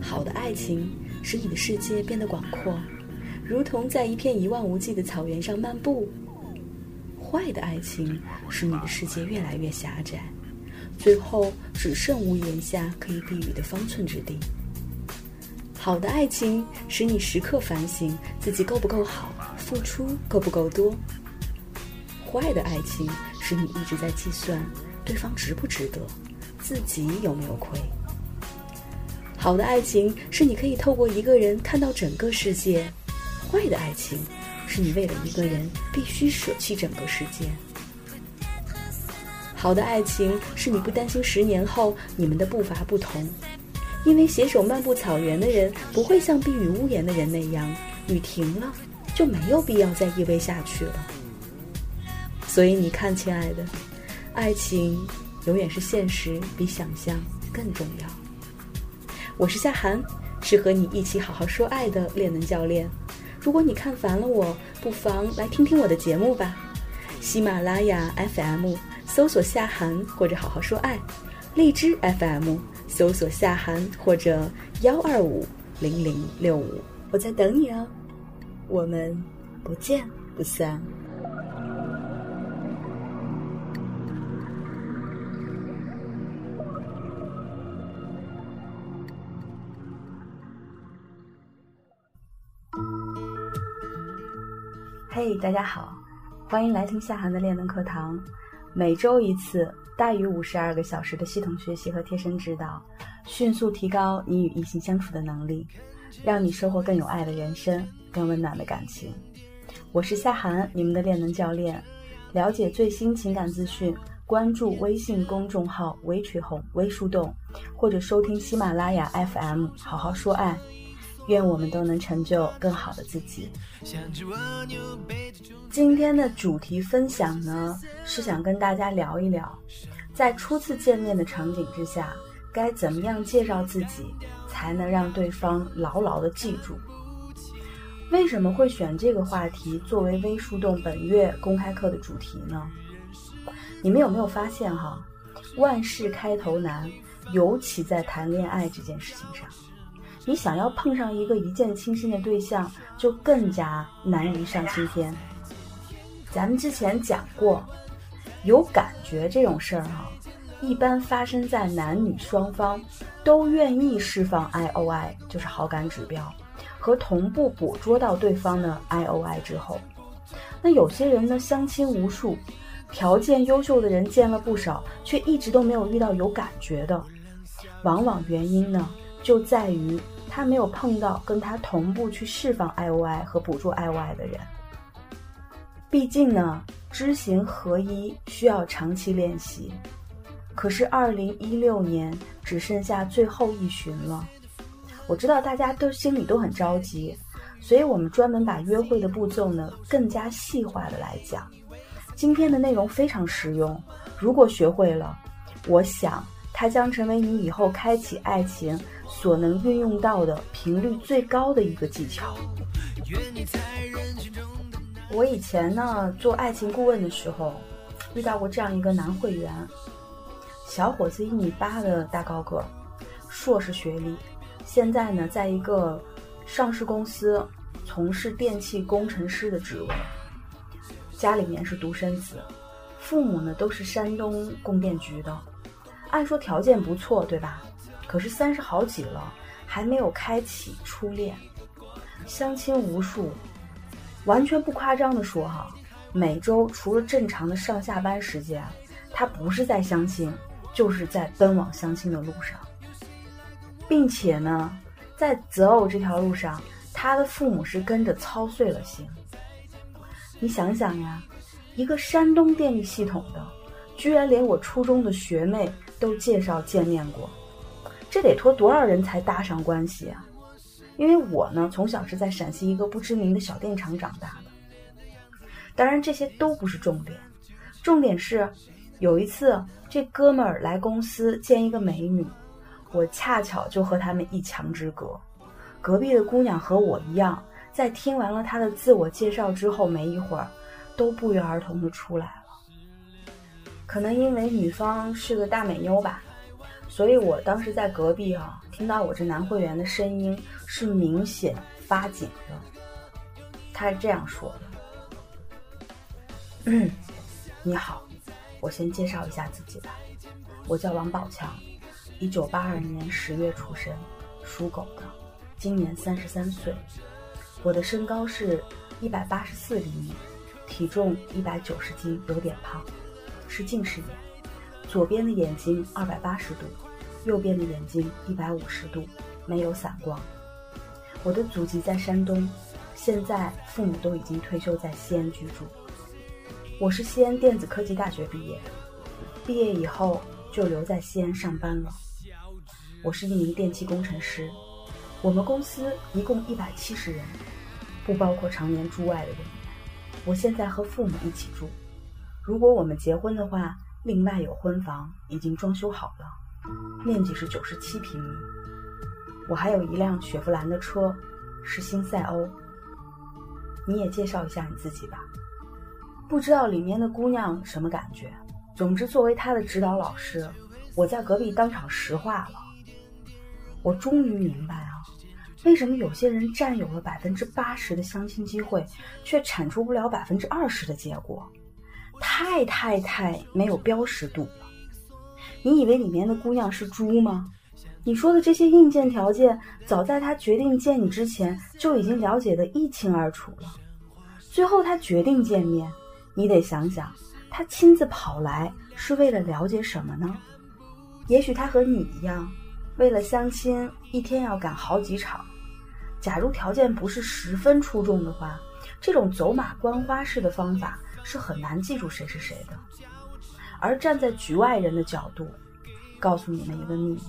好的爱情使你的世界变得广阔，如同在一片一望无际的草原上漫步；坏的爱情使你的世界越来越狭窄，最后只剩屋檐下可以避雨的方寸之地。好的爱情使你时刻反省自己够不够好，付出够不够多；坏的爱情使你一直在计算对方值不值得，自己有没有亏。好的爱情是你可以透过一个人看到整个世界，坏的爱情是你为了一个人必须舍弃整个世界。好的爱情是你不担心十年后你们的步伐不同，因为携手漫步草原的人不会像避雨屋檐的人那样，雨停了就没有必要再依偎下去了。所以你看，亲爱的，爱情永远是现实比想象更重要。我是夏涵，是和你一起好好说爱的恋能教练。如果你看烦了我，不妨来听听我的节目吧。喜马拉雅 FM 搜索夏涵或者好好说爱，荔枝 FM 搜索夏涵或者幺二五零零六五，我在等你哦。我们不见不散。嘿，大家好，欢迎来听夏涵的恋能课堂。每周一次，大于五十二个小时的系统学习和贴身指导，迅速提高你与异性相处的能力，让你收获更有爱的人生，更温暖的感情。我是夏涵，你们的恋能教练。了解最新情感资讯，关注微信公众号“微曲红微树洞”，或者收听喜马拉雅 FM“ 好好说爱”。愿我们都能成就更好的自己。今天的主题分享呢，是想跟大家聊一聊，在初次见面的场景之下，该怎么样介绍自己，才能让对方牢牢的记住。为什么会选这个话题作为微树洞本月公开课的主题呢？你们有没有发现哈，万事开头难，尤其在谈恋爱这件事情上。你想要碰上一个一见倾心的对象，就更加难于上青天。咱们之前讲过，有感觉这种事儿哈，一般发生在男女双方都愿意释放 I O I，就是好感指标，和同步捕捉到对方的 I O I 之后。那有些人呢，相亲无数，条件优秀的人见了不少，却一直都没有遇到有感觉的，往往原因呢，就在于。他没有碰到跟他同步去释放 I O I 和捕捉 I O I 的人。毕竟呢，知行合一需要长期练习。可是二零一六年只剩下最后一巡了，我知道大家都心里都很着急，所以我们专门把约会的步骤呢更加细化的来讲。今天的内容非常实用，如果学会了，我想它将成为你以后开启爱情。所能运用到的频率最高的一个技巧。我以前呢做爱情顾问的时候，遇到过这样一个男会员，小伙子一米八的大高个，硕士学历，现在呢在一个上市公司从事电气工程师的职位，家里面是独生子，父母呢都是山东供电局的，按说条件不错，对吧？可是三十好几了，还没有开启初恋，相亲无数，完全不夸张的说哈，每周除了正常的上下班时间，他不是在相亲，就是在奔往相亲的路上，并且呢，在择偶这条路上，他的父母是跟着操碎了心。你想想呀，一个山东电力系统的，居然连我初中的学妹都介绍见面过。这得托多少人才搭上关系啊？因为我呢，从小是在陕西一个不知名的小电厂长大的。当然，这些都不是重点，重点是有一次这哥们儿来公司见一个美女，我恰巧就和他们一墙之隔。隔壁的姑娘和我一样，在听完了他的自我介绍之后，没一会儿，都不约而同的出来了。可能因为女方是个大美妞吧，所以我当时在隔壁啊，听到我这男会员的声音是明显发紧的。他是这样说的：“嗯，你好，我先介绍一下自己吧，我叫王宝强，一九八二年十月出生，属狗的，今年三十三岁，我的身高是一百八十四厘米。”体重一百九十斤，有点胖，是近视眼，左边的眼睛二百八十度，右边的眼睛一百五十度，没有散光。我的祖籍在山东，现在父母都已经退休在西安居住。我是西安电子科技大学毕业的，毕业以后就留在西安上班了。我是一名电气工程师，我们公司一共一百七十人，不包括常年驻外的人。我现在和父母一起住，如果我们结婚的话，另外有婚房，已经装修好了，面积是九十七平米。我还有一辆雪佛兰的车，是新赛欧。你也介绍一下你自己吧，不知道里面的姑娘什么感觉。总之，作为他的指导老师，我在隔壁当场石化了。我终于明白啊。为什么有些人占有了百分之八十的相亲机会，却产出不了百分之二十的结果？太太太没有标识度了！你以为里面的姑娘是猪吗？你说的这些硬件条件，早在他决定见你之前就已经了解的一清二楚了。最后他决定见面，你得想想，他亲自跑来是为了了解什么呢？也许他和你一样，为了相亲，一天要赶好几场。假如条件不是十分出众的话，这种走马观花式的方法是很难记住谁是谁的。而站在局外人的角度，告诉你们一个秘密，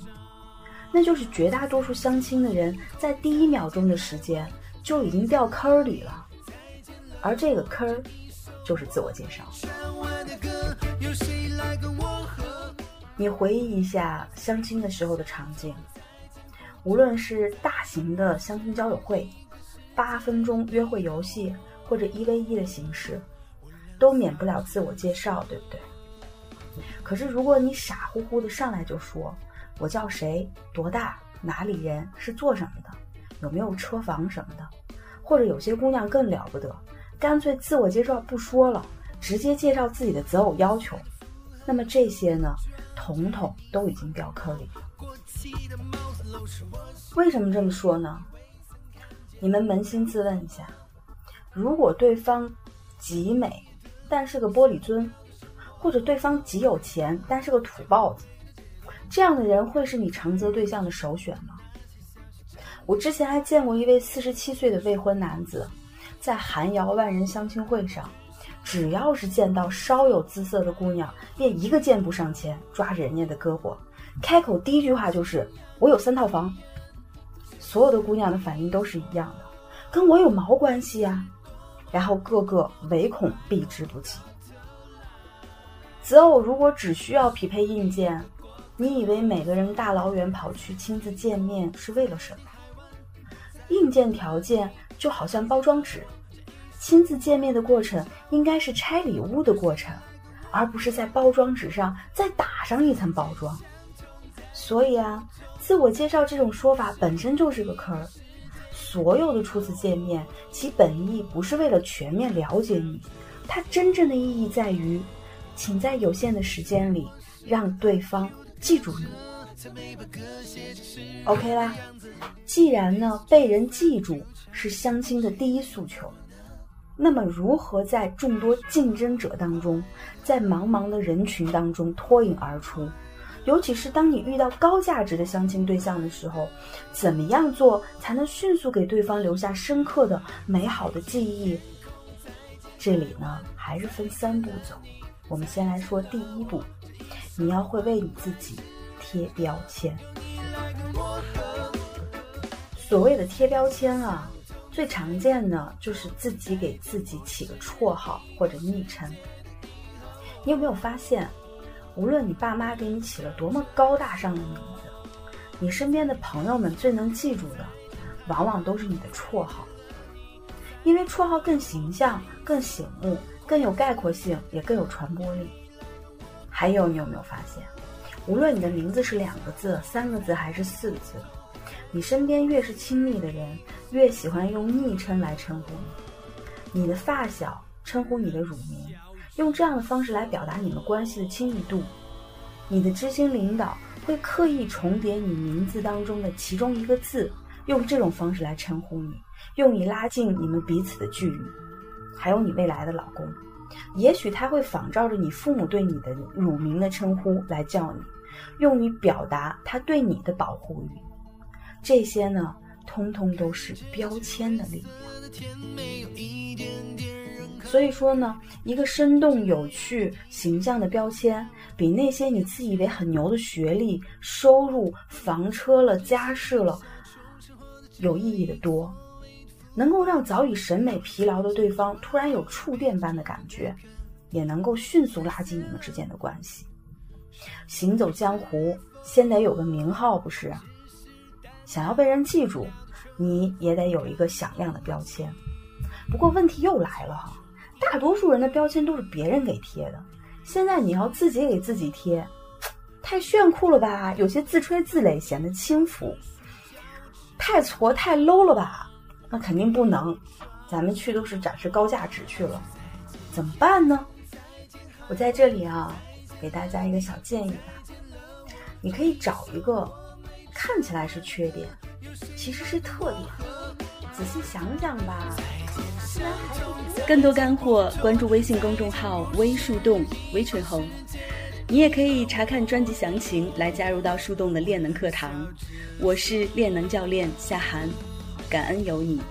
那就是绝大多数相亲的人在第一秒钟的时间就已经掉坑里了，而这个坑就是自我介绍。你回忆一下相亲的时候的场景。无论是大型的相亲交友会、八分钟约会游戏，或者一 v 一的形式，都免不了自我介绍，对不对？可是如果你傻乎乎的上来就说“我叫谁，多大，哪里人，是做什么的，有没有车房什么的”，或者有些姑娘更了不得，干脆自我介绍不说了，直接介绍自己的择偶要求，那么这些呢，统统都已经掉坑里了。为什么这么说呢？你们扪心自问一下：如果对方极美，但是个玻璃樽，或者对方极有钱，但是个土包子，这样的人会是你长择对象的首选吗？我之前还见过一位四十七岁的未婚男子，在寒窑万人相亲会上，只要是见到稍有姿色的姑娘，便一个箭步上前抓着人家的胳膊。开口第一句话就是“我有三套房”，所有的姑娘的反应都是一样的，跟我有毛关系呀？然后个个唯恐避之不及。择偶如果只需要匹配硬件，你以为每个人大老远跑去亲自见面是为了什么？硬件条件就好像包装纸，亲自见面的过程应该是拆礼物的过程，而不是在包装纸上再打上一层包装。所以啊，自我介绍这种说法本身就是个坑儿。所有的初次见面，其本意不是为了全面了解你，它真正的意义在于，请在有限的时间里让对方记住你。OK 啦，既然呢被人记住是相亲的第一诉求，那么如何在众多竞争者当中，在茫茫的人群当中脱颖而出？尤其是当你遇到高价值的相亲对象的时候，怎么样做才能迅速给对方留下深刻的、美好的记忆？这里呢，还是分三步走。我们先来说第一步，你要会为你自己贴标签。所谓的贴标签啊，最常见的就是自己给自己起个绰号或者昵称。你有没有发现？无论你爸妈给你起了多么高大上的名字，你身边的朋友们最能记住的，往往都是你的绰号，因为绰号更形象、更醒目、更有概括性，也更有传播力。还有，你有没有发现，无论你的名字是两个字、三个字还是四个字，你身边越是亲密的人，越喜欢用昵称来称呼你。你的发小称呼你的乳名，用这样的方式来表达你们关系的亲密度。你的知心领导会刻意重叠你名字当中的其中一个字，用这种方式来称呼你，用以拉近你们彼此的距离。还有你未来的老公。也许他会仿照着你父母对你的乳名的称呼来叫你，用于表达他对你的保护欲。这些呢，通通都是标签的力量。所以说呢，一个生动有趣、形象的标签，比那些你自以为很牛的学历、收入、房车了、家世了，有意义的多。能够让早已审美疲劳的对方突然有触电般的感觉，也能够迅速拉近你们之间的关系。行走江湖，先得有个名号，不是？想要被人记住，你也得有一个响亮的标签。不过问题又来了，大多数人的标签都是别人给贴的，现在你要自己给自己贴，太炫酷了吧？有些自吹自擂，显得轻浮。太挫太 low 了吧？那肯定不能，咱们去都是展示高价值去了，怎么办呢？我在这里啊，给大家一个小建议吧，你可以找一个看起来是缺点，其实是特点，仔细想想吧。居然还是更多干货，关注微信公众号“微树洞微吹红”，你也可以查看专辑详情来加入到树洞的练能课堂。我是练能教练夏涵。感恩有你。